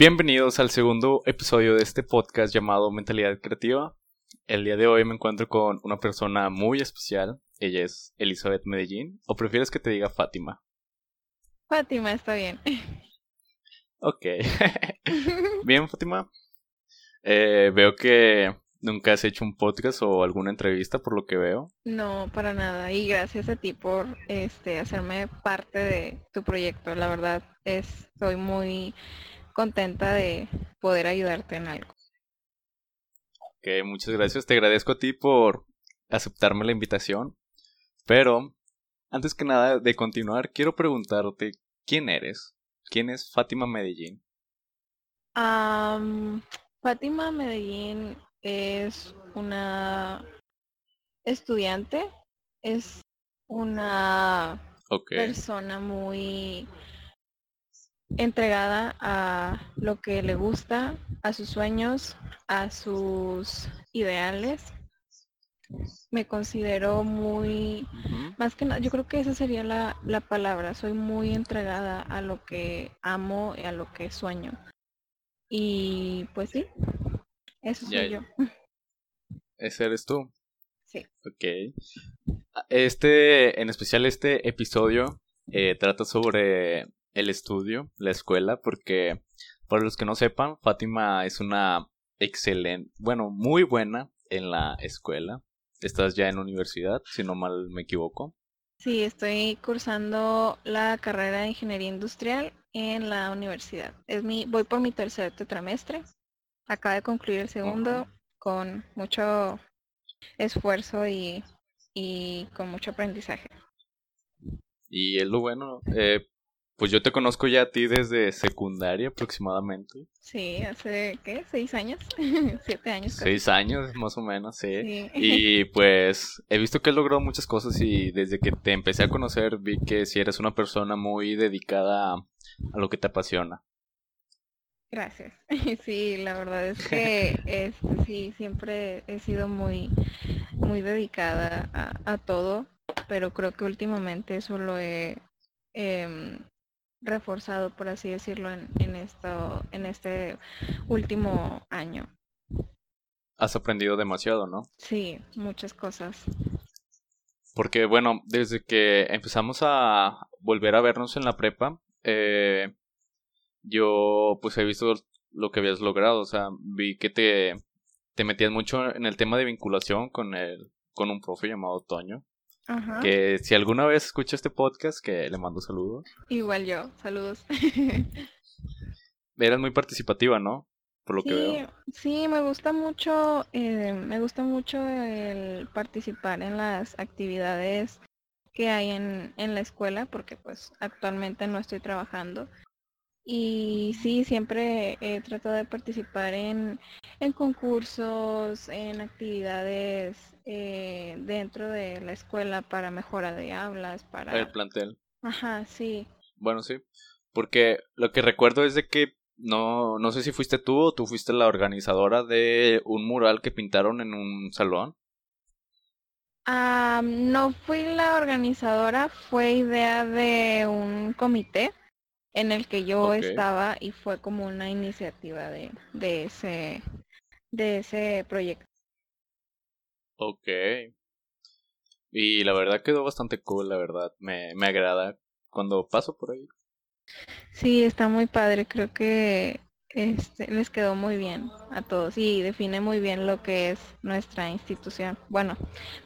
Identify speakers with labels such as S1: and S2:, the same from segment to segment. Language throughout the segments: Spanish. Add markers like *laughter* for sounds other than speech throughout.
S1: Bienvenidos al segundo episodio de este podcast llamado Mentalidad Creativa. El día de hoy me encuentro con una persona muy especial. Ella es Elizabeth Medellín. ¿O prefieres que te diga Fátima?
S2: Fátima, está bien.
S1: Ok. *laughs* bien, Fátima. Eh, veo que nunca has hecho un podcast o alguna entrevista por lo que veo.
S2: No, para nada. Y gracias a ti por este hacerme parte de tu proyecto. La verdad, estoy muy contenta de poder ayudarte en algo.
S1: Ok, muchas gracias. Te agradezco a ti por aceptarme la invitación. Pero, antes que nada de continuar, quiero preguntarte, ¿quién eres? ¿Quién es Fátima Medellín?
S2: Fátima Medellín es una estudiante, es una persona muy entregada a lo que le gusta, a sus sueños, a sus ideales. Me considero muy, más que nada, yo creo que esa sería la, la palabra, soy muy entregada a lo que amo y a lo que sueño. Y pues sí, eso soy yo.
S1: Ese eres tú.
S2: Sí.
S1: Ok. Este, en especial este episodio, eh, trata sobre el estudio, la escuela, porque para los que no sepan, Fátima es una excelente, bueno, muy buena en la escuela. Estás ya en universidad, si no mal me equivoco.
S2: Sí, estoy cursando la carrera de ingeniería industrial en la universidad. Es mi, voy por mi tercer trimestre. Acaba de concluir el segundo con mucho esfuerzo y, y, con mucho aprendizaje.
S1: Y es lo bueno, eh, pues yo te conozco ya a ti desde secundaria aproximadamente.
S2: Sí, hace, ¿qué? ¿Seis años? *laughs* ¿Siete años?
S1: Seis años, más o menos, sí. Y pues he visto que has logrado muchas cosas y desde que te empecé a conocer vi que si eres una persona muy dedicada a, lo que te apasiona.
S2: Gracias. *laughs* Sí, la verdad es que *laughs* este, sí, siempre he sido muy, muy dedicada a, todo, pero creo que últimamente eso lo he... Em, reforzado, por así decirlo, en, en, esto, en este último año.
S1: Has aprendido demasiado, ¿no?
S2: Sí, muchas cosas.
S1: Porque, bueno, desde que empezamos a volver a vernos en la prepa, eh, yo pues he visto lo que habías logrado, o sea, vi que te, te metías mucho en el tema de vinculación con el, con un profe llamado Toño. Que si alguna vez escucha este podcast, que le mando saludos.
S2: Igual yo, saludos.
S1: Eras muy participativa, ¿no? Por lo
S2: sí,
S1: que veo.
S2: Sí, me gusta mucho, eh, me gusta mucho el participar en las actividades que hay en, en la escuela, porque pues actualmente no estoy trabajando. Y sí, siempre he tratado de participar en, en concursos, en actividades eh, dentro de la escuela para mejora de hablas, para...
S1: El plantel.
S2: Ajá, sí.
S1: Bueno, sí. Porque lo que recuerdo es de que no, no sé si fuiste tú o tú fuiste la organizadora de un mural que pintaron en un salón.
S2: No fui la organizadora, fue idea de un comité en el que yo estaba y fue como una iniciativa de, de ese de ese proyecto.
S1: Ok. Y la verdad quedó bastante cool, la verdad. Me, me agrada cuando paso por ahí.
S2: Sí, está muy padre. Creo que este, les quedó muy bien a todos y define muy bien lo que es nuestra institución. Bueno,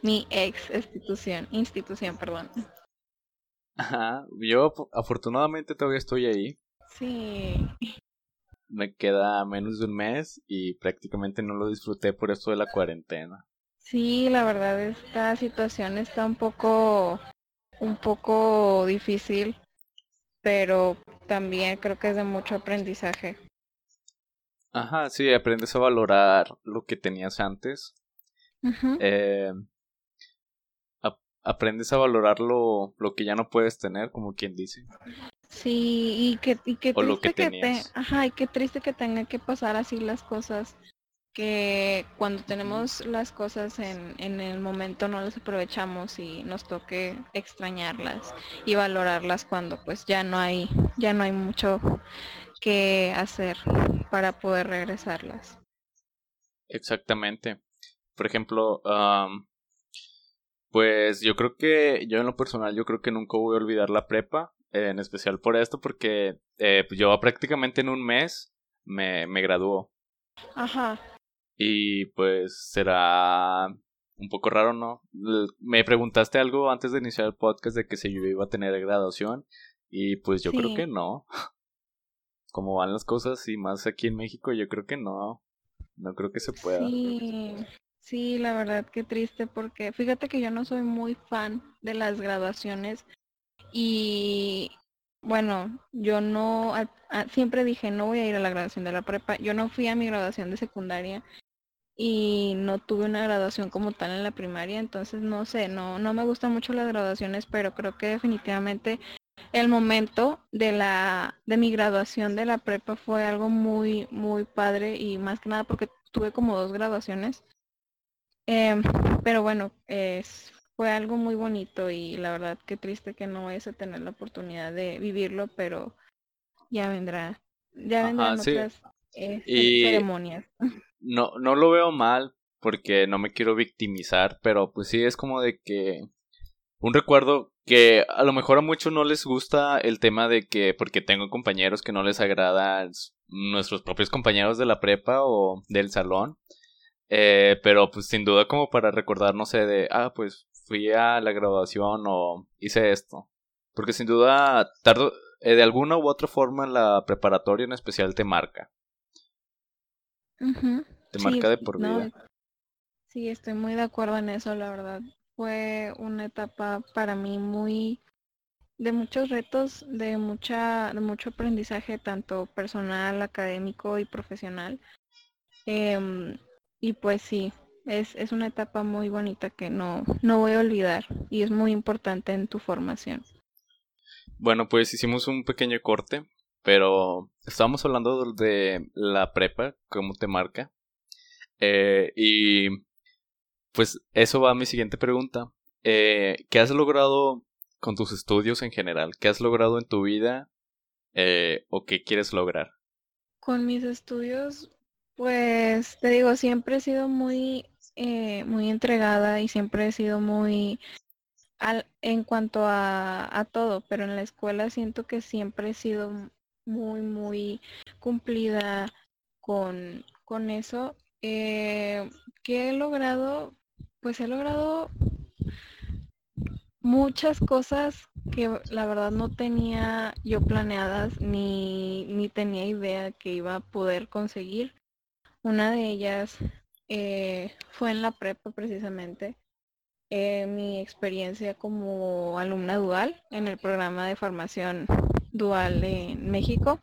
S2: mi ex institución, institución, perdón.
S1: Ajá, yo afortunadamente todavía estoy ahí.
S2: Sí.
S1: Me queda menos de un mes y prácticamente no lo disfruté por esto de la cuarentena.
S2: Sí, la verdad esta situación está un poco un poco difícil, pero también creo que es de mucho aprendizaje.
S1: Ajá, sí, aprendes a valorar lo que tenías antes. eh, aprendes a valorar lo, que ya no puedes tener, como quien dice.
S2: Sí, y qué, y qué triste que, te, ajá, y qué triste que tenga que pasar así las cosas. que cuando tenemos las cosas en, en, el momento no las aprovechamos y nos toque extrañarlas y valorarlas cuando pues ya no hay ya no hay mucho que hacer para poder regresarlas
S1: exactamente por ejemplo pues yo creo que yo en lo personal yo creo que nunca voy a olvidar la prepa en especial por esto porque eh, pues yo prácticamente en un mes me, me graduó
S2: Ajá.
S1: Y pues será un poco raro, ¿no? Me preguntaste algo antes de iniciar el podcast de que si yo iba a tener graduación y pues yo creo que no. *laughs* Como van las cosas y más aquí en México, yo creo que no. No creo que se pueda.
S2: Sí, sí, la verdad que triste porque fíjate que yo no soy muy fan de las graduaciones y bueno, yo no, siempre dije no voy a ir a la graduación de la prepa. Yo no fui a mi graduación de secundaria y no tuve una graduación como tal en la primaria, entonces no sé, no, no me gustan mucho las graduaciones, pero creo que definitivamente el momento de la, de mi graduación de la prepa fue algo muy, muy padre y más que nada porque tuve como dos graduaciones. Em, pero bueno, es, fue algo muy bonito y la verdad que triste que no vayas a tener la oportunidad de vivirlo, pero ya vendrá, ya vendrán otras eh, ceremonias. *laughs*
S1: No, no lo veo mal porque no me quiero victimizar, pero pues sí es como de que un recuerdo que a lo mejor a muchos no les gusta el tema de que porque tengo compañeros que no les agradan nuestros propios compañeros de la prepa o del salón. Eh, pero pues sin duda como para recordar, no sé, de, ah, pues fui a la graduación o hice esto. Porque sin duda, tardo, eh, de alguna u otra forma la preparatoria en especial te marca. Te marca de por vida.
S2: Sí, estoy muy de acuerdo en eso, la verdad. Fue una etapa para mí muy de muchos retos, de mucha, de mucho aprendizaje, tanto personal, académico y profesional. Em, y pues sí, es, es una etapa muy bonita que no, no voy a olvidar y es muy importante en tu formación.
S1: Bueno, pues hicimos un pequeño corte, pero estábamos hablando de la prepa, cómo te marca. Eh, y pues eso va a mi siguiente pregunta. Eh, ¿Qué has logrado con tus estudios en general? ¿Qué has logrado en tu vida eh, o qué quieres lograr?
S2: Con mis estudios, pues te digo, siempre he sido muy eh, muy entregada y siempre he sido muy al, en cuanto a, todo, pero en la escuela siento que siempre he sido muy, muy cumplida con, con eso. Eh, ¿Qué he logrado? Pues he logrado muchas cosas que la verdad no tenía yo planeadas ni, ni tenía idea que iba a poder conseguir. Una de ellas eh, fue en la prepa precisamente. Eh, mi experiencia como alumna dual en el programa de formación dual en México,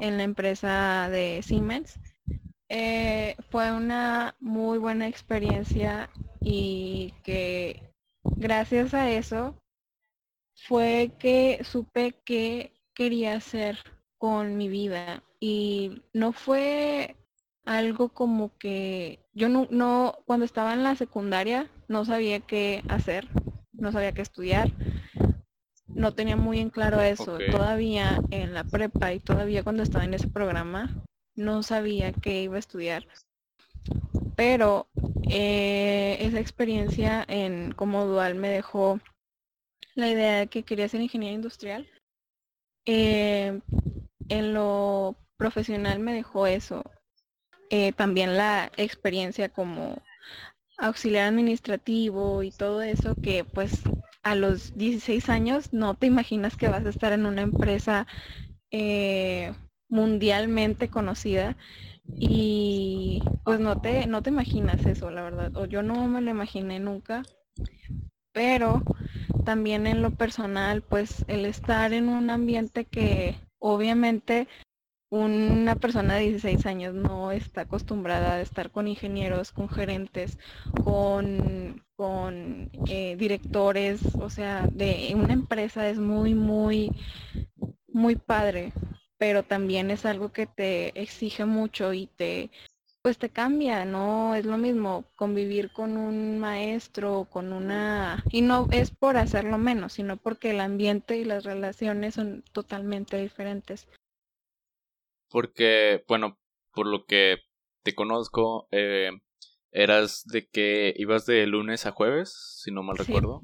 S2: en la empresa de Siemens. Eh, fue una muy buena experiencia y que gracias a eso fue que supe qué quería hacer con mi vida y no fue algo como que yo no, no, cuando estaba en la secundaria no sabía qué hacer, no sabía qué estudiar, no tenía muy en claro eso. Todavía en la prepa y todavía cuando estaba en ese programa no sabía qué iba a estudiar. Pero eh, esa experiencia en como dual me dejó la idea de que quería ser ingeniero industrial. Eh, en lo profesional me dejó eso, eh, también la experiencia como auxiliar administrativo y todo eso que pues a los 16 años no te imaginas que vas a estar en una empresa eh, mundialmente conocida y pues no te no te imaginas eso la verdad o yo no me lo imaginé nunca pero también en lo personal pues el estar en un ambiente que obviamente una persona de 16 años no está acostumbrada a estar con ingenieros, con gerentes, con, con eh, directores, o sea, de una empresa es muy, muy, muy padre, pero también es algo que te exige mucho y te pues te cambia, no es lo mismo convivir con un maestro, con una... Y no es por hacerlo menos, sino porque el ambiente y las relaciones son totalmente diferentes.
S1: Porque, bueno, por lo que te conozco, eh, eras de que ibas de lunes a jueves, si no mal recuerdo.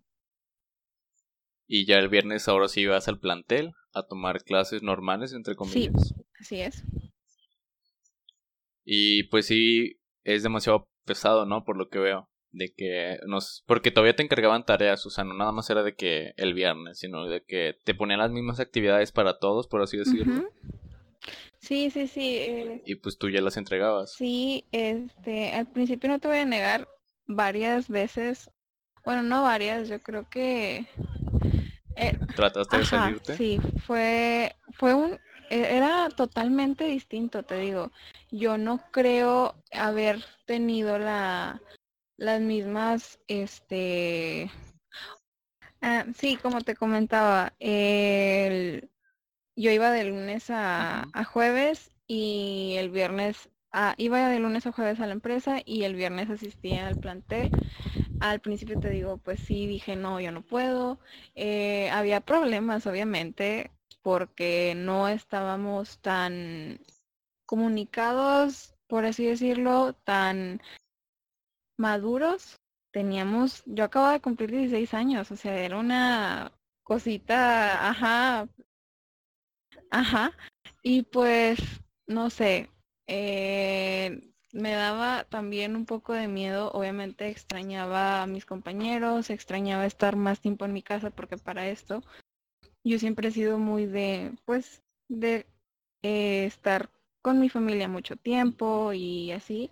S1: Y ya el viernes ahora sí ibas al plantel a tomar clases normales, entre comillas.
S2: Sí, así es.
S1: Y pues sí, es demasiado pesado, ¿no? Por lo que veo. De que nos. Porque todavía te encargaban tareas, o sea, no nada más era de que el viernes, sino de que te ponían las mismas actividades para todos, por así decirlo.
S2: Sí, sí, sí. Eh,
S1: y pues tú ya las entregabas.
S2: Sí, este, al principio no te voy a negar varias veces, bueno, no varias, yo creo que...
S1: Eh, ¿Trataste de salirte?
S2: Sí, fue, fue un, e, era totalmente distinto, te digo. Yo no creo haber tenido la, las mismas, este, ah, sí, como te comentaba, el, yo iba de lunes a, jueves y el viernes ah, iba de lunes a jueves a la empresa y el viernes asistía al plantel. Al principio te digo, pues sí, dije, no, yo no puedo. Eh, había problemas, obviamente, porque no estábamos tan comunicados, por así decirlo, tan maduros. Teníamos, yo acabo de cumplir 16 años, o sea, era una cosita, ajá, Ajá. Y pues, no sé, eh, me daba también un poco de miedo. Obviamente extrañaba a mis compañeros, extrañaba estar más tiempo en mi casa porque para esto yo siempre he sido muy de, pues, de eh, estar con mi familia mucho tiempo y así.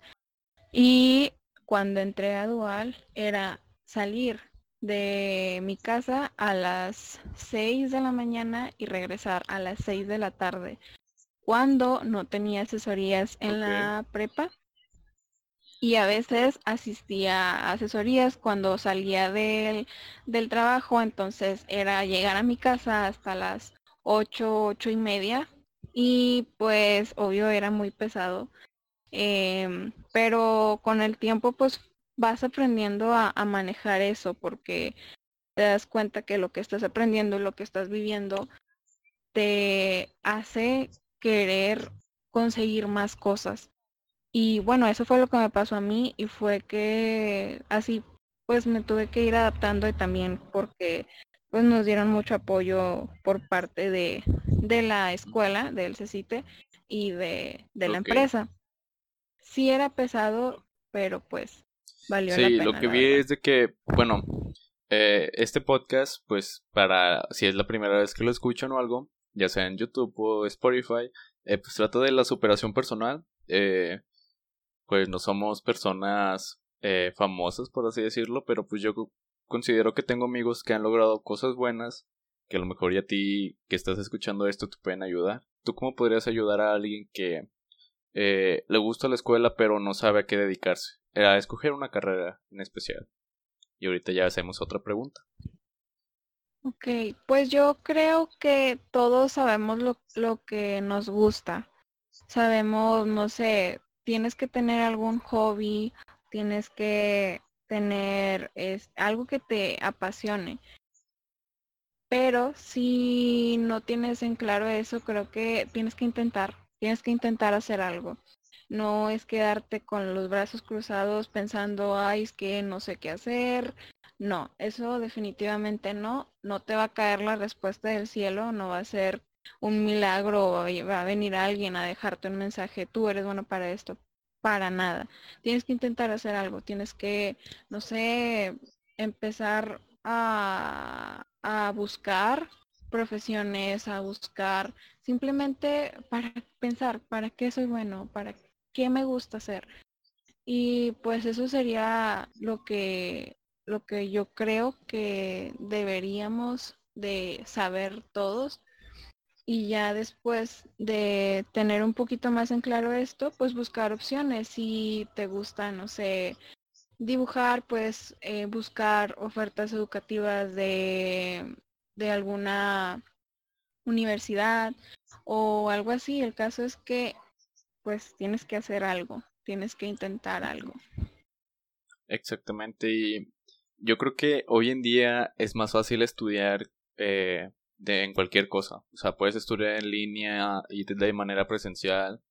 S2: Y cuando entré a Dual era salir de mi casa a las 6 de la mañana y regresar a las 6 de la tarde. Cuando no tenía asesorías en la prepa y a veces asistía a asesorías cuando salía del, del trabajo, entonces era llegar a mi casa hasta las 8, 8 y media y pues obvio era muy pesado. Em, pero con el tiempo pues vas aprendiendo a, manejar eso porque te das cuenta que lo que estás aprendiendo, lo que estás viviendo, te hace querer conseguir más cosas. Y bueno, eso fue lo que me pasó a mí y fue que así pues me tuve que ir adaptando y también porque pues nos dieron mucho apoyo por parte de, de la escuela, del CECITE y de, de la empresa. Sí era pesado, pero pues
S1: sí, lo que vi es de que, bueno, eh, este podcast, pues para, si es la primera vez que lo escuchan o algo, ya sea en YouTube o Spotify, eh, pues trata de la superación personal. Eh, pues no somos personas eh, famosas, por así decirlo, pero pues yo considero que tengo amigos que han logrado cosas buenas, que a lo mejor ya a ti que estás escuchando esto te pueden ayudar. ¿Tú cómo podrías ayudar a alguien que eh, le gusta la escuela pero no sabe a qué dedicarse? a escoger una carrera en especial. Y ahorita ya hacemos otra pregunta.
S2: Ok, pues yo creo que todos sabemos lo, lo que nos gusta. Sabemos, no sé, tienes que tener algún hobby, tienes que tener es, algo que te apasione. Pero si no tienes en claro eso, creo que tienes que intentar, tienes que intentar hacer algo no es quedarte con los brazos cruzados pensando, ay, es que no sé qué hacer. No, eso definitivamente no. No te va a caer la respuesta del cielo, no va a ser un milagro, va a venir alguien a dejarte un mensaje, tú eres bueno para esto. Para nada. Tienes que intentar hacer algo, tienes que, no sé, empezar a, a buscar profesiones, a buscar simplemente para pensar, ¿para qué soy bueno? ¿Para qué? me gusta hacer. Y pues eso sería lo que, lo que yo creo que deberíamos de saber todos. Y ya después de tener un poquito más en claro esto, pues buscar opciones. Si te gusta, no sé, dibujar, pues eh, buscar ofertas educativas de, de alguna universidad o algo así. El caso es que pues tienes que hacer algo, tienes que intentar algo.
S1: Exactamente, y yo creo que hoy en día es más fácil estudiar eh, de, en cualquier cosa. O sea, puedes estudiar en línea y de manera presencial.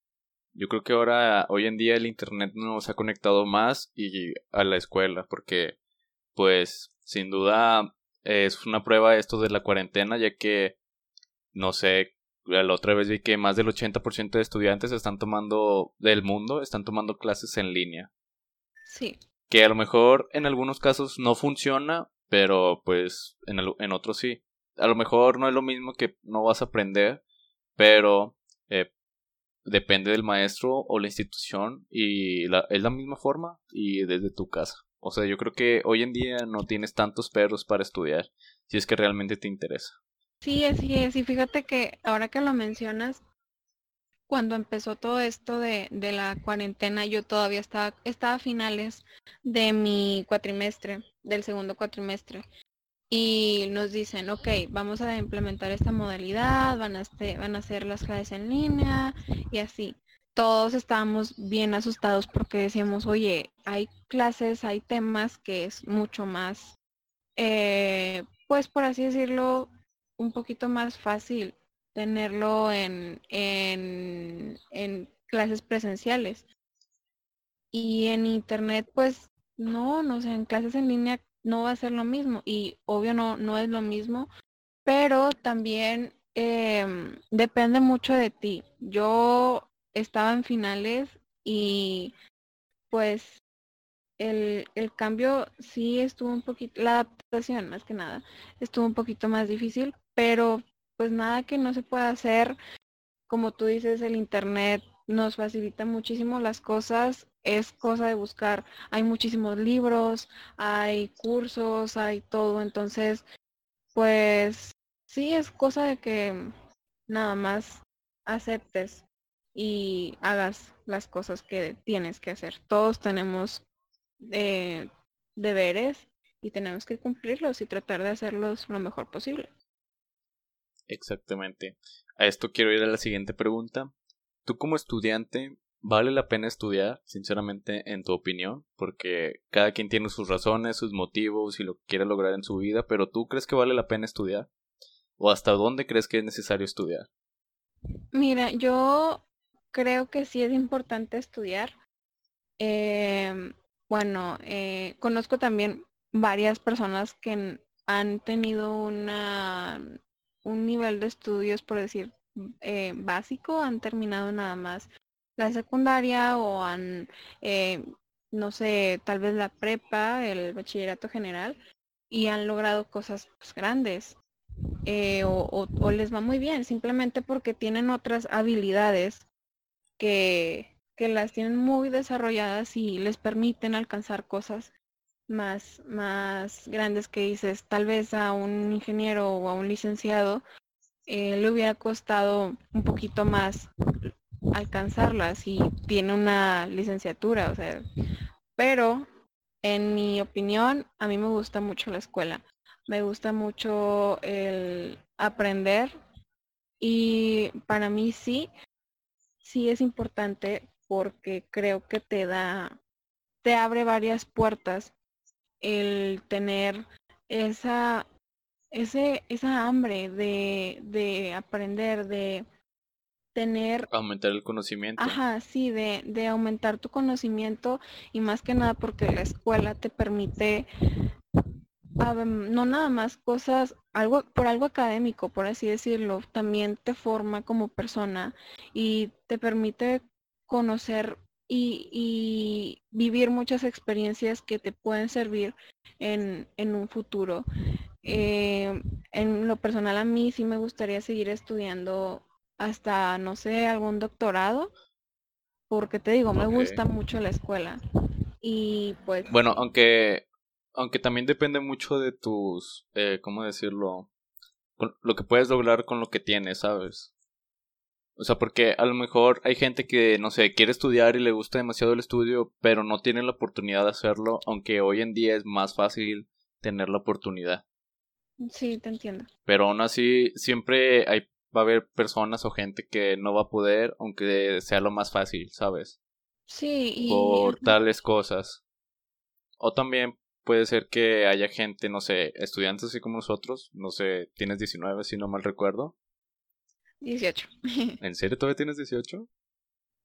S1: Yo creo que ahora, hoy en día, el Internet nos ha conectado más y a la escuela, porque, pues, sin duda es una prueba esto de la cuarentena, ya que, no sé, la otra vez vi que más del 80% de estudiantes están tomando, del mundo, están tomando clases en línea.
S2: Sí.
S1: Que a lo mejor en algunos casos no funciona, pero pues en, en otros sí a lo mejor no es lo mismo que no vas a aprender, pero eh, depende del maestro o la institución y la, es la misma forma y desde tu casa. O sea, yo creo que hoy en día no tienes tantos perros para estudiar si es que realmente te interesa.
S2: Sí, así es. Y fíjate que ahora que lo mencionas, cuando empezó todo esto de, de la cuarentena, yo todavía estaba, estaba a finales de mi cuatrimestre, del segundo cuatrimestre y nos dicen, ok, vamos a implementar esta modalidad, van a, este, van a hacer las clases en línea y así. Todos estábamos bien asustados porque decíamos, oye, hay clases, hay temas que es mucho más, eh, pues por así decirlo, un poquito más fácil tenerlo en, en, en clases presenciales. Y en internet, pues no, no sé, en clases en línea no va a ser lo mismo y obvio no, no es lo mismo, pero también em, depende mucho de ti. Yo estaba en finales y pues el, el cambio sí estuvo un poquito, la adaptación más que nada, estuvo un poquito más difícil, pero pues nada que no se pueda hacer. Como tú dices, el internet nos facilita muchísimo las cosas es cosa de buscar. Hay muchísimos libros, hay cursos, hay todo. Entonces, pues sí, es cosa de que nada más aceptes y hagas las cosas que tienes que hacer. Todos tenemos eh, deberes y tenemos que cumplirlos y tratar de hacerlos lo mejor posible.
S1: Exactamente. A esto quiero ir a la siguiente pregunta. Tú como estudiante, ¿Vale la pena estudiar, sinceramente, en tu opinión? Porque cada quien tiene sus razones, sus motivos y lo que quiere lograr en su vida, pero ¿tú crees que vale la pena estudiar? ¿O hasta dónde crees que es necesario estudiar?
S2: Mira, yo creo que sí es importante estudiar. Em, bueno, eh, conozco también varias personas que han tenido una, un nivel de estudios, por decir, eh, básico, han terminado nada más la secundaria o han, eh, no sé, tal vez la prepa, el bachillerato general, y han logrado cosas pues, grandes. Eh, o, les va muy bien, simplemente porque tienen otras habilidades que, que las tienen muy desarrolladas y les permiten alcanzar cosas más, más grandes que dices, tal vez a un ingeniero o a un licenciado eh, le hubiera costado un poquito más alcanzarla si tiene una licenciatura, o sea, pero en mi opinión, a mí me gusta mucho la escuela. Me gusta mucho el aprender y para mí sí, sí es importante porque creo que te da, te abre varias puertas el tener esa, ese, esa hambre de, de aprender, de, tener...
S1: Aumentar el conocimiento.
S2: Ajá, sí, de, de aumentar tu conocimiento y más que nada porque la escuela te permite no nada más cosas, algo por algo académico, por así decirlo, también te forma como persona y te permite conocer y, y vivir muchas experiencias que te pueden servir en, en un futuro. Eh, en lo personal a mí sí me gustaría seguir estudiando hasta, no sé, algún doctorado, porque te digo, me gusta mucho la escuela. Y pues...
S1: Bueno, aunque, aunque también depende mucho de tus, eh, ¿cómo decirlo? lo que puedes lograr con lo que tienes, ¿sabes? O sea, porque a lo mejor hay gente que, no sé, quiere estudiar y le gusta demasiado el estudio, pero no tiene la oportunidad de hacerlo, aunque hoy en día es más fácil tener la oportunidad.
S2: Sí, te entiendo.
S1: Pero aún así, siempre hay va a haber personas o gente que no va a poder, aunque sea lo más fácil, ¿sabes?
S2: Sí, y...
S1: Por tales cosas. O también puede ser que haya gente, no sé, estudiantes así como nosotros, no sé, tienes 19 si no mal recuerdo.
S2: 18. *laughs*
S1: ¿En serio todavía tienes 18?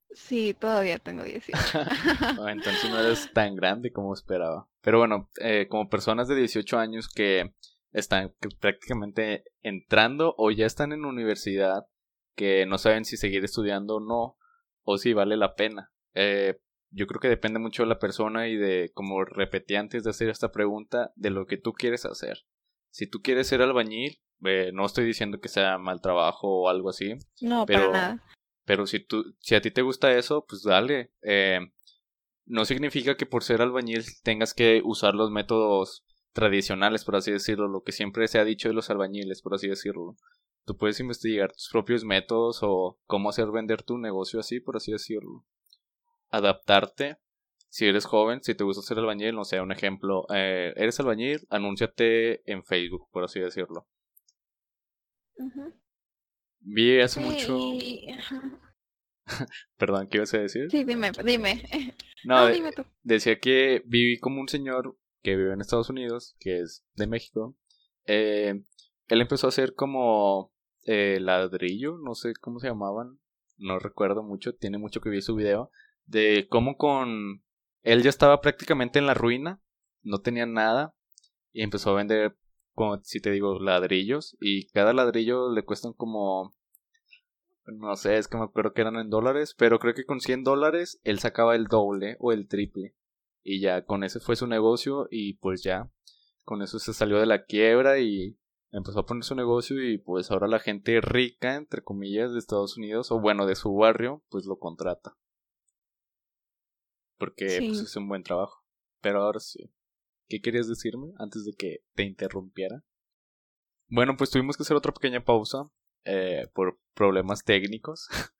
S2: Sí, todavía tengo 18. *laughs*
S1: entonces no eres *laughs* tan grande como esperaba. Pero bueno, eh, como personas de 18 años que están prácticamente entrando o ya están en universidad, que no saben si seguir estudiando o no, o si vale la pena. Eh, yo creo que depende mucho de la persona y de, como repetí antes de hacer esta pregunta, de lo que tú quieres hacer. Si tú quieres ser albañil, eh, no estoy diciendo que sea mal trabajo o algo así.
S2: No,
S1: pero,
S2: para nada.
S1: Pero si, tú, si a ti te gusta eso, pues dale. Eh, no significa que por ser albañil tengas que usar los métodos tradicionales, por así decirlo, lo que siempre se ha dicho de los albañiles, por así decirlo. Tú puedes investigar tus propios métodos o cómo hacer vender tu negocio así, por así decirlo. Adaptarte. Si eres joven, si te gusta ser albañil, no sé, un ejemplo, eh, eres albañil, anúnciate en Facebook, por así decirlo. Vi hace mucho. *laughs* Perdón, ¿qué ibas a decir?
S2: Sí, dime, dime. *laughs*
S1: No, dime tú. Decía que viví como un señor que vive en Estados Unidos, que es de México. Eh, él empezó a hacer como eh, ladrillo, no sé cómo se llamaban, no recuerdo mucho, tiene mucho que vi su video, de cómo con... Él ya estaba prácticamente en la ruina, no tenía nada, y empezó a vender como si te digo, ladrillos. Y cada ladrillo le cuestan como. No sé, es que me acuerdo que eran en dólares. Pero creo que con 100 dólares él sacaba el doble o el triple. Y ya con ese fue su negocio. Y pues ya. Con eso se salió de la quiebra y empezó a poner su negocio. Y pues ahora la gente rica, entre comillas, de Estados Unidos, o bueno, de su barrio, pues lo contrata. Porque pues es un buen trabajo. Pero ahora sí. ¿Qué querías decirme antes de que te interrumpiera? Bueno, pues tuvimos que hacer otra pequeña pausa eh, por problemas técnicos. *laughs*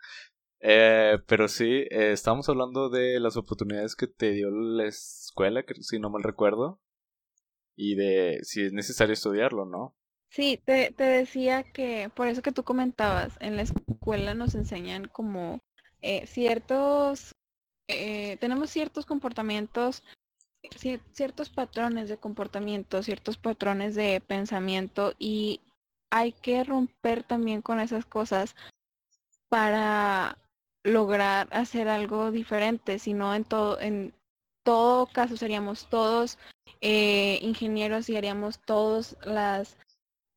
S1: eh, pero sí, eh, estábamos hablando de las oportunidades que te dio la escuela, que, si no mal recuerdo, y de si es necesario estudiarlo, ¿no?
S2: Sí, te, te decía que por eso que tú comentabas, en la escuela nos enseñan como eh, ciertos, eh, tenemos ciertos comportamientos ciertos patrones de comportamiento, ciertos patrones de pensamiento y hay que romper también con esas cosas para lograr hacer algo diferente, si no en todo, en todo caso seríamos todos eh, ingenieros y haríamos todas las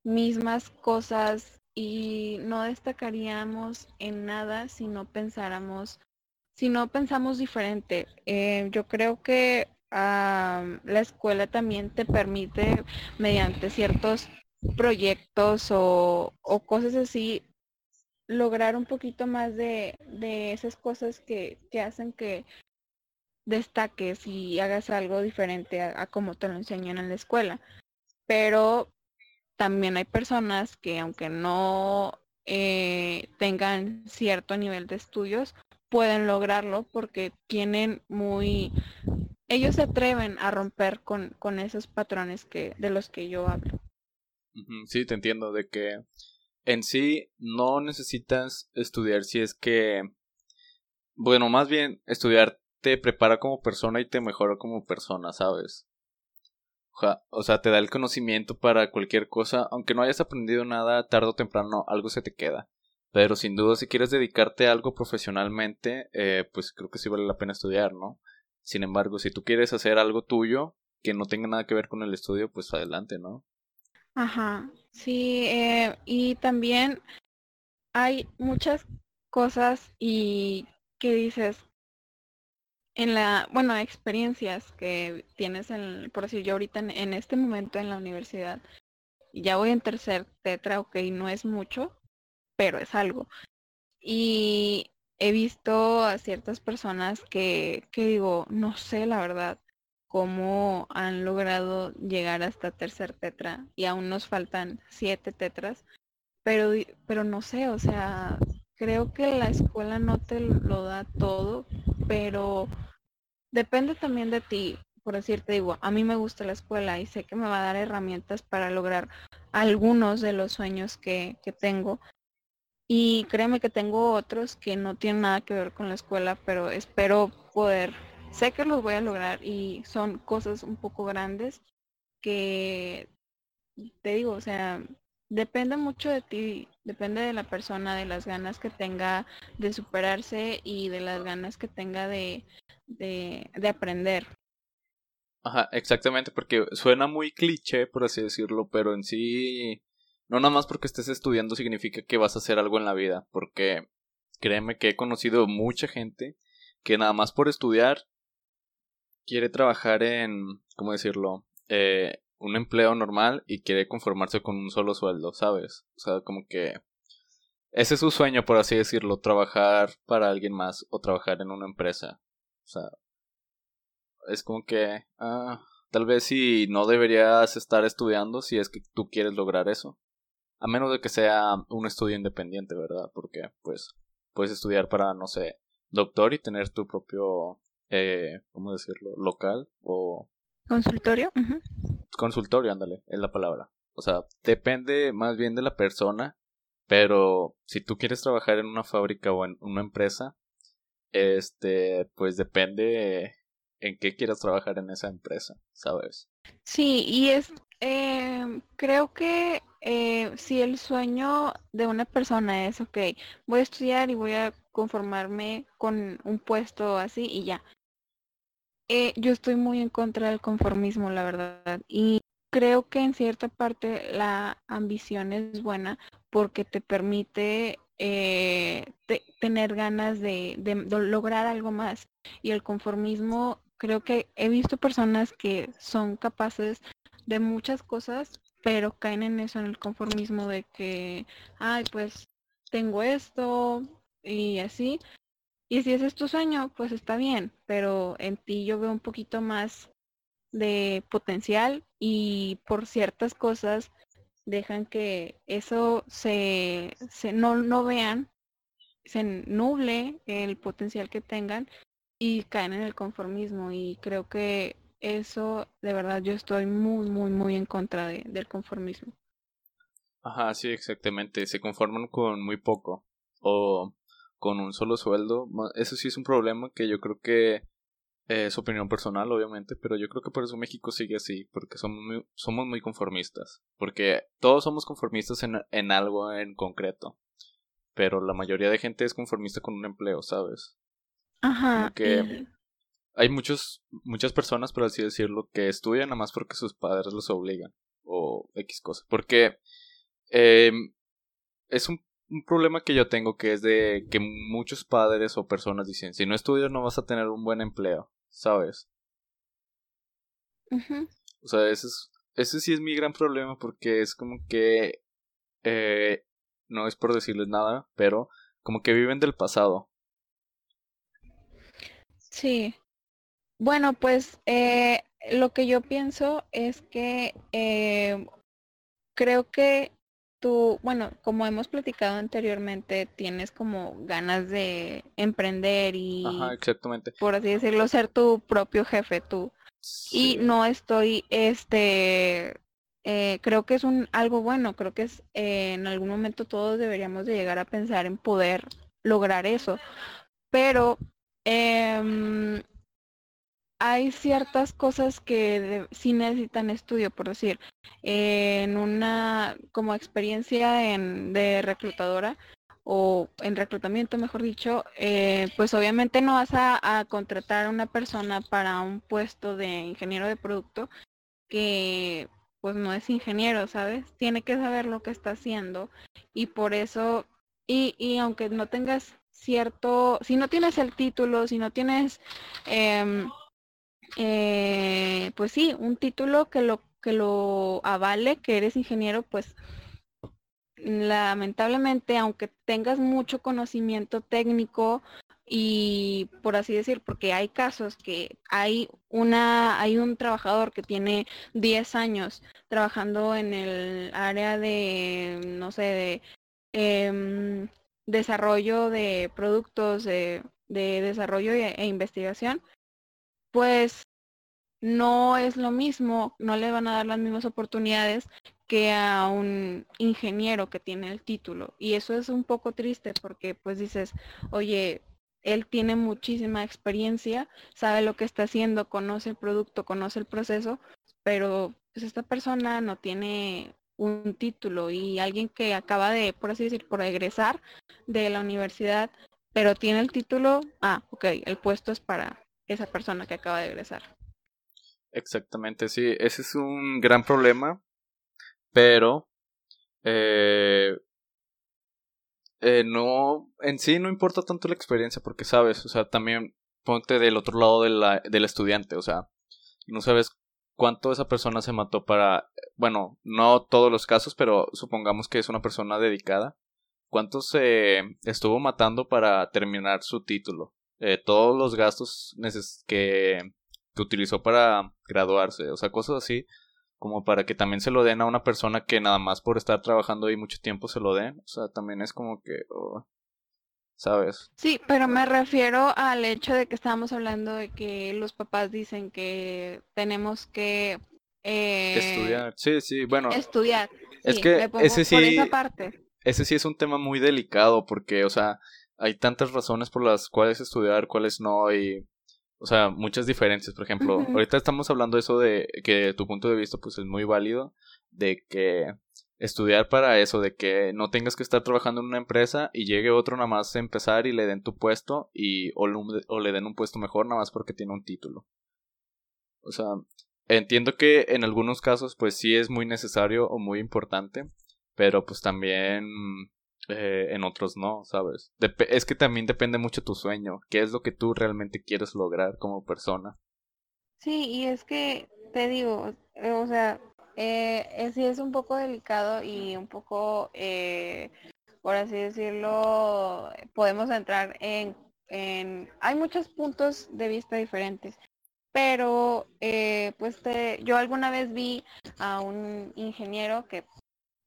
S2: mismas cosas y no destacaríamos en nada si no pensáramos, si no pensamos diferente. Eh, yo creo que la escuela también te permite mediante ciertos proyectos o, cosas así lograr un poquito más de, esas cosas que, hacen que destaques y hagas algo diferente a, como te lo enseñan en la escuela. Pero también hay personas que aunque no eh, tengan cierto nivel de estudios, pueden lograrlo porque tienen muy ellos se atreven a romper con, con esos patrones que, de los que yo hablo.
S1: Sí, te entiendo, de que en sí no necesitas estudiar si es que, bueno, más bien estudiar te prepara como persona y te mejora como persona, ¿sabes? O sea, te da el conocimiento para cualquier cosa, aunque no hayas aprendido nada, tarde o temprano algo se te queda. Pero sin duda, si quieres dedicarte a algo profesionalmente, eh, pues creo que sí vale la pena estudiar, ¿no? Sin embargo, si tú quieres hacer algo tuyo que no tenga nada que ver con el estudio, pues adelante, ¿no?
S2: Ajá, sí, eh, y también hay muchas cosas y que dices en la, bueno, experiencias que tienes, en, por decir yo ahorita en, en este momento en la universidad, ya voy en tercer tetra, ok, no es mucho, pero es algo. Y he visto a ciertas personas que, que digo, no sé la verdad cómo han logrado llegar hasta tercer tetra y aún nos faltan siete tetras, pero, pero no sé, o sea, creo que la escuela no te lo da todo, pero depende también de ti. Por decirte, digo, a mí me gusta la escuela y sé que me va a dar herramientas para lograr algunos de los sueños que, que tengo, Y créeme que tengo otros que no tienen nada que ver con la escuela, pero espero poder, sé que los voy a lograr y son cosas un poco grandes que te digo, o sea, depende mucho de ti, depende de la persona, de las ganas que tenga de superarse y de las ganas que tenga de, de, de aprender.
S1: Ajá, exactamente, porque suena muy cliché, por así decirlo, pero en sí, no nada más porque estés estudiando significa que vas a hacer algo en la vida, porque créeme que he conocido mucha gente que nada más por estudiar quiere trabajar en, ¿cómo decirlo? Eh, un empleo normal y quiere conformarse con un solo sueldo, ¿sabes? O sea, como que ese es su sueño, por así decirlo, trabajar para alguien más o trabajar en una empresa. O sea, es como que, ah, tal vez si no deberías estar estudiando si es que tú quieres lograr eso. A menos de que sea un estudio independiente, ¿verdad? Porque, pues, puedes estudiar para, no sé, doctor y tener tu propio, eh, ¿cómo decirlo? Local o...
S2: Consultorio.
S1: Consultorio, ándale, es la palabra. O sea, depende más bien de la persona, pero si tú quieres trabajar en una fábrica o en una empresa, este, pues depende en qué quieras trabajar en esa empresa, ¿sabes?
S2: Sí, y es, eh, creo que eh, si el sueño de una persona es, ok, voy a estudiar y voy a conformarme con un puesto así y ya. Eh, yo estoy muy en contra del conformismo, la verdad, y creo que en cierta parte la ambición es buena porque te permite tener ganas de lograr algo más y el conformismo creo que he visto personas que son capaces de muchas cosas, pero caen en eso, en el conformismo de que, ay, pues tengo esto y así. Y si ese es tu sueño, pues está bien, pero en ti yo veo un poquito más de potencial y por ciertas cosas dejan que eso se, se no, no vean, se nuble el potencial que tengan y caen en el conformismo y creo que eso de verdad yo estoy muy muy muy en contra de, del conformismo.
S1: Ajá, sí, exactamente. Se conforman con muy poco o con un solo sueldo. Eso sí es un problema que yo creo que es opinión personal, obviamente, pero yo creo que por eso México sigue así, porque somos muy, somos muy conformistas. Porque todos somos conformistas en, en algo en concreto. Pero la mayoría de gente es conformista con un empleo, ¿sabes?
S2: Ajá.
S1: Que hay muchos, muchas personas, por así decirlo, que estudian nada más porque sus padres los obligan. O X cosas. Porque eh, es un, un, problema que yo tengo que es de que muchos padres o personas dicen, si no estudias no vas a tener un buen empleo, ¿sabes? O sea, ese, es, ese sí es mi gran problema porque es como que... Eh, no es por decirles nada, pero como que viven del pasado.
S2: Sí. Bueno, pues eh, lo que yo pienso es que eh, creo que tú, bueno, como hemos platicado anteriormente, tienes como ganas de emprender y,
S1: Ajá, exactamente.
S2: por así decirlo, ser tu propio jefe, tú. Y no estoy, este, eh, creo que es un algo bueno, creo que es en algún momento todos deberíamos de llegar a pensar en poder lograr eso, pero Em, hay ciertas cosas que sí necesitan estudio, por decir, en una como experiencia en, de reclutadora o en reclutamiento, mejor dicho, eh, pues obviamente no vas a, contratar a una persona para un puesto de ingeniero de producto que pues no es ingeniero, ¿sabes? Tiene que saber lo que está haciendo y por eso, y, y aunque no tengas cierto, si no tienes el título, si no tienes, eh, eh, pues sí, un título que lo que lo avale, que eres ingeniero, pues lamentablemente, aunque tengas mucho conocimiento técnico y por así decir, porque hay casos que hay una, hay un trabajador que tiene 10 años trabajando en el área de, no sé, de eh, desarrollo de productos, de, desarrollo e, e, investigación, pues no es lo mismo, no le van a dar las mismas oportunidades que a un ingeniero que tiene el título. Y eso es un poco triste porque pues dices, oye, él tiene muchísima experiencia, sabe lo que está haciendo, conoce el producto, conoce el proceso, pero pues esta persona no tiene un título y alguien que acaba de, por así decir, por egresar de la universidad, pero tiene el título, ah, ok, el puesto es para esa persona que acaba de egresar.
S1: Exactamente, sí, ese es un gran problema, pero eh, eh, no, en sí no importa tanto la experiencia porque sabes, o sea, también ponte del otro lado de la, del estudiante, o sea, no sabes cuánto esa persona se mató para, bueno, no todos los casos, pero supongamos que es una persona dedicada, cuánto se estuvo matando para terminar su título, eh, todos los gastos que, que utilizó para graduarse, o sea, cosas así, como para que también se lo den a una persona que nada más por estar trabajando ahí mucho tiempo se lo den, o sea, también es como que, oh, ¿sabes?
S2: Sí, pero me refiero al hecho de que estábamos hablando de que los papás dicen que tenemos que...
S1: Eh, estudiar, sí, sí, bueno.
S2: Estudiar.
S1: Es que ese sí... Ese sí es un tema muy delicado porque, o sea, hay tantas razones por las cuales estudiar, cuáles no, y o sea, muchas diferencias. Por ejemplo, ahorita estamos hablando de eso de que tu punto de vista pues es muy válido, de que estudiar para eso, de que no tengas que estar trabajando en una empresa y llegue otro nada más a empezar y le den tu puesto y o, o le den un puesto mejor nada más porque tiene un título. O sea, entiendo que en algunos casos pues sí es muy necesario o muy importante, pero pues también eh, en otros no, ¿sabes? es que también depende mucho tu sueño, qué es lo que tú realmente quieres lograr como persona.
S2: Sí, y es que te digo, eh, o sea, eh, sí es un poco delicado y un poco, eh, por así decirlo, podemos entrar en, en, hay muchos puntos de vista diferentes, pero pues te, yo alguna vez vi a un ingeniero que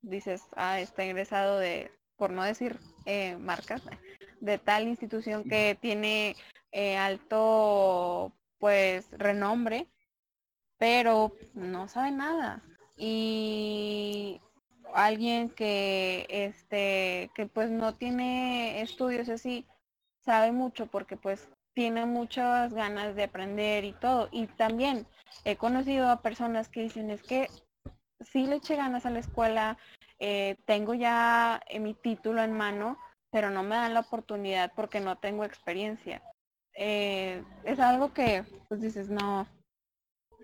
S2: dices, ah, está ingresado de por no decir eh, marcas, *laughs* de tal institución que tiene eh, alto pues renombre, pero no sabe nada. Y alguien que este que pues no tiene estudios así sabe mucho porque pues tiene muchas ganas de aprender y todo y también he conocido a personas que dicen es que sí le eché ganas a la escuela eh, tengo ya eh, mi título en mano, pero no me dan la oportunidad porque no tengo experiencia. Eh, es algo que, pues dices, no,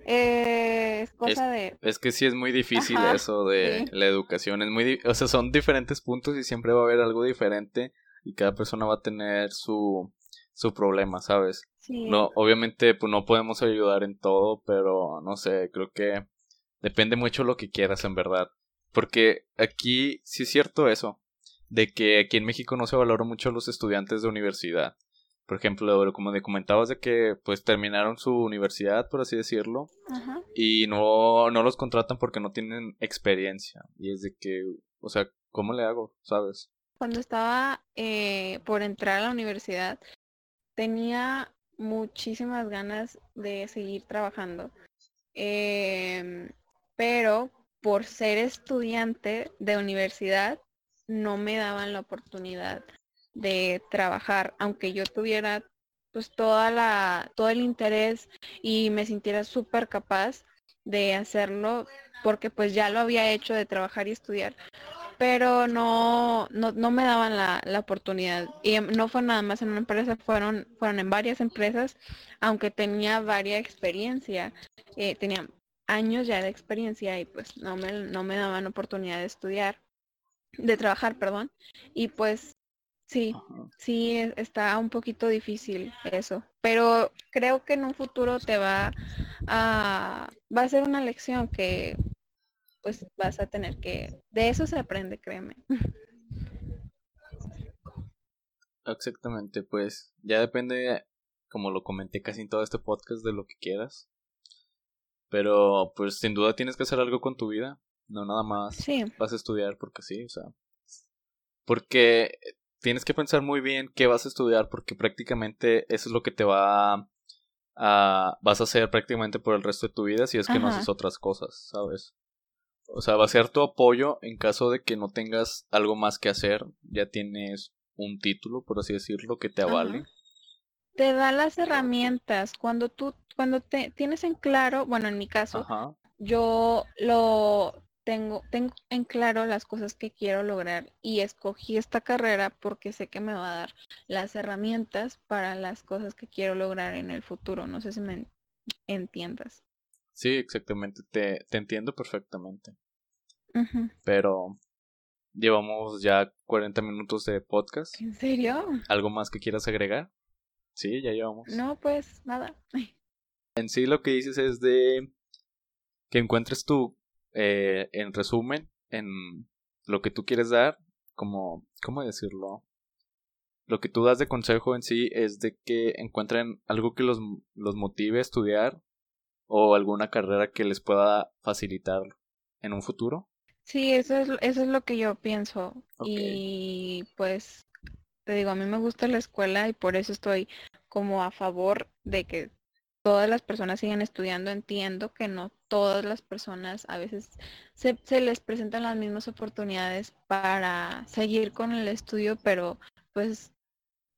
S2: es cosa de...
S1: Es que sí es muy difícil eso de la educación, es muy, o sea, son diferentes puntos y siempre va a haber algo diferente y cada persona va a tener su, su problema, ¿sabes? No, obviamente pues no podemos ayudar en todo, pero no sé, creo que depende mucho lo que quieras en verdad. Porque aquí sí es cierto eso, de que aquí en México no se valora mucho a los estudiantes de universidad. Por ejemplo, como me comentabas de que pues terminaron su universidad, por así decirlo, y no, no los contratan porque no tienen experiencia. Y es de que, o sea, ¿cómo le hago? ¿Sabes?
S2: Cuando estaba eh, por entrar a la universidad, tenía muchísimas ganas de seguir trabajando. Em, pero por ser estudiante de universidad, no me daban la oportunidad de trabajar, aunque yo tuviera pues toda la, todo el interés y me sintiera súper capaz de hacerlo, porque pues ya lo había hecho de trabajar y estudiar, pero no, no, no me daban la, la, oportunidad. Y no fue nada más en una empresa, fueron, fueron en varias empresas, aunque tenía varias experiencia, eh, tenía años ya de experiencia y pues no me, no me daban oportunidad de estudiar, de trabajar, perdón. Y pues sí, sí e, está un poquito difícil eso. Pero creo que en un futuro te va a, va a ser una lección que pues vas a tener que, de eso se aprende, créeme.
S1: Exactamente, pues ya depende, como lo comenté casi en todo este podcast, de lo que quieras. Pero pues sin duda tienes que hacer algo con tu vida. No nada más vas a estudiar porque sí, o sea. Porque tienes que pensar muy bien qué vas a estudiar porque prácticamente eso es lo que te va ah, vas a hacer prácticamente por el resto de tu vida si es que no haces otras cosas, ¿sabes? O sea, va a ser tu apoyo en caso de que no tengas algo más que hacer, ya tienes un título, por así decirlo, que te avale.
S2: Ajá. Te da las herramientas cuando tú, cuando te tienes en claro, bueno, en mi caso,
S1: Ajá.
S2: yo lo tengo, tengo en claro las cosas que quiero lograr y escogí esta carrera porque sé que me va a dar las herramientas para las cosas que quiero lograr en el futuro. No sé si me en- entiendas.
S1: Sí, exactamente, te, te entiendo perfectamente.
S2: Ujú.
S1: Pero llevamos ya 40 minutos de podcast.
S2: ¿En serio?
S1: ¿Algo más que quieras agregar? Sí, ya llevamos.
S2: No, pues nada. *laughs*
S1: En sí lo que dices es de que encuentres tú, eh, en resumen, en lo que tú quieres dar, como, ¿cómo decirlo? Lo que tú das de consejo en sí es de que encuentren algo que los, los motive a estudiar o alguna carrera que les pueda facilitar en un futuro.
S2: Sí, eso es, eso es lo que yo pienso. Y pues te digo, a mí me gusta la escuela y por eso estoy como a favor de que todas las personas sigan estudiando. Entiendo que no todas las personas a veces se, les presentan las mismas oportunidades para seguir con el estudio, pero pues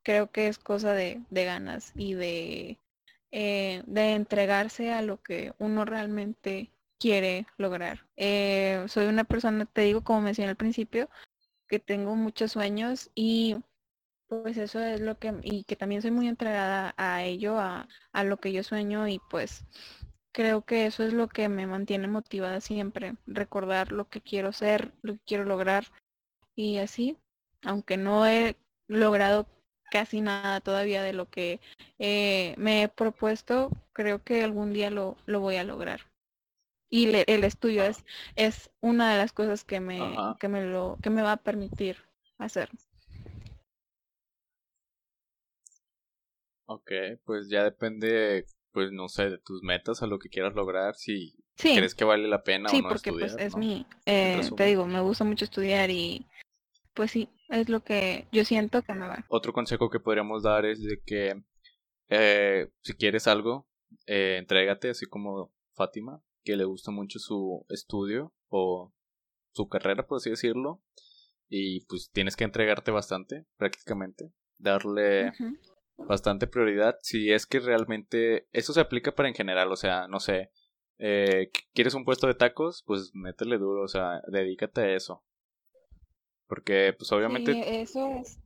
S2: creo que es cosa de, de ganas y de, eh, de entregarse a lo que uno realmente quiere lograr. Eh, soy una persona, te digo, como mencioné al principio, que tengo muchos sueños y pues eso es lo que, y que también soy muy entregada a ello, a, a lo que yo sueño y pues creo que eso es lo que me mantiene motivada siempre, recordar lo que quiero ser, lo que quiero lograr y así, aunque no he logrado casi nada todavía de lo que eh, me he propuesto, creo que algún día lo, lo voy a lograr. Y le- el estudio es, es una de las cosas que me,
S1: Ajá.
S2: que me lo, que me va a permitir hacer.
S1: Ok, pues ya depende, pues no sé, de tus metas, a lo que quieras lograr, si
S2: Sí,
S1: crees que vale la pena
S2: sí,
S1: o no
S2: porque pues
S1: estudiar,
S2: es
S1: ¿no?
S2: mi, eh, te digo, me gusta mucho estudiar y pues sí, es lo que yo siento que me va.
S1: Otro consejo que podríamos dar es de que eh, si quieres algo, eh, entrégate, así como Fátima, que le gusta mucho su estudio o su carrera, por así decirlo, y pues tienes que entregarte bastante, prácticamente, darle. Bastante prioridad si es que realmente eso se aplica para en general, o sea, no sé, eh, qu- ¿quieres un puesto de tacos? Pues métele duro, o sea, dedícate a eso. Porque pues obviamente
S2: Sí, eso es,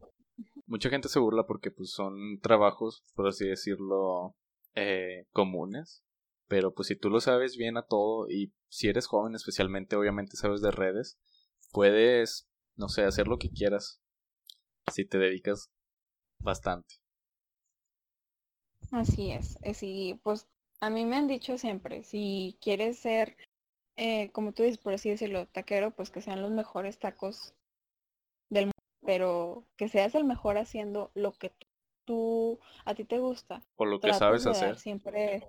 S1: mucha gente se burla porque pues son trabajos, por así decirlo, eh, comunes. Pero pues si tú lo sabes bien a todo y si eres joven especialmente, obviamente sabes de redes, puedes, no sé, hacer lo que quieras si te dedicas bastante.
S2: Así es. eh, sí, pues a mí me han dicho siempre, si quieres ser, eh, como tú dices, por así decirlo, taquero, pues que sean los mejores tacos del mundo, pero que seas el mejor haciendo lo que tú, a ti te gusta.
S1: O lo que sabes hacer.
S2: siempre,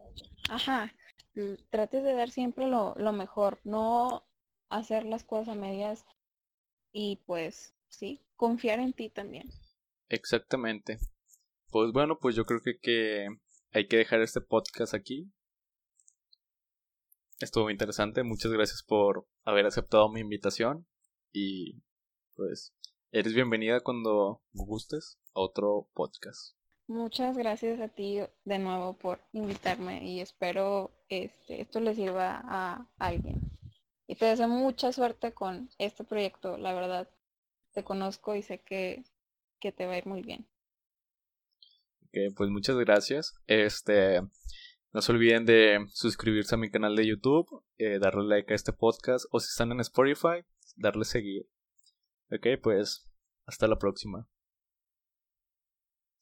S2: ajá, trates de dar siempre lo, lo mejor, no hacer las cosas a medias y pues sí, confiar en ti también.
S1: Exactamente. Pues bueno, pues yo creo que, que hay que dejar este podcast aquí. Estuvo interesante. Muchas gracias por haber aceptado mi invitación. Y pues eres bienvenida cuando gustes a otro podcast.
S2: Muchas gracias a ti de nuevo por invitarme y espero este, esto le sirva a alguien. Y te deseo mucha suerte con este proyecto, la verdad. Te conozco y sé que, que te va a ir muy bien.
S1: Pues muchas gracias. Este, no se olviden de suscribirse a mi canal de YouTube, eh, darle like a este podcast o si están en Spotify, darle seguir. Ok, pues hasta la próxima.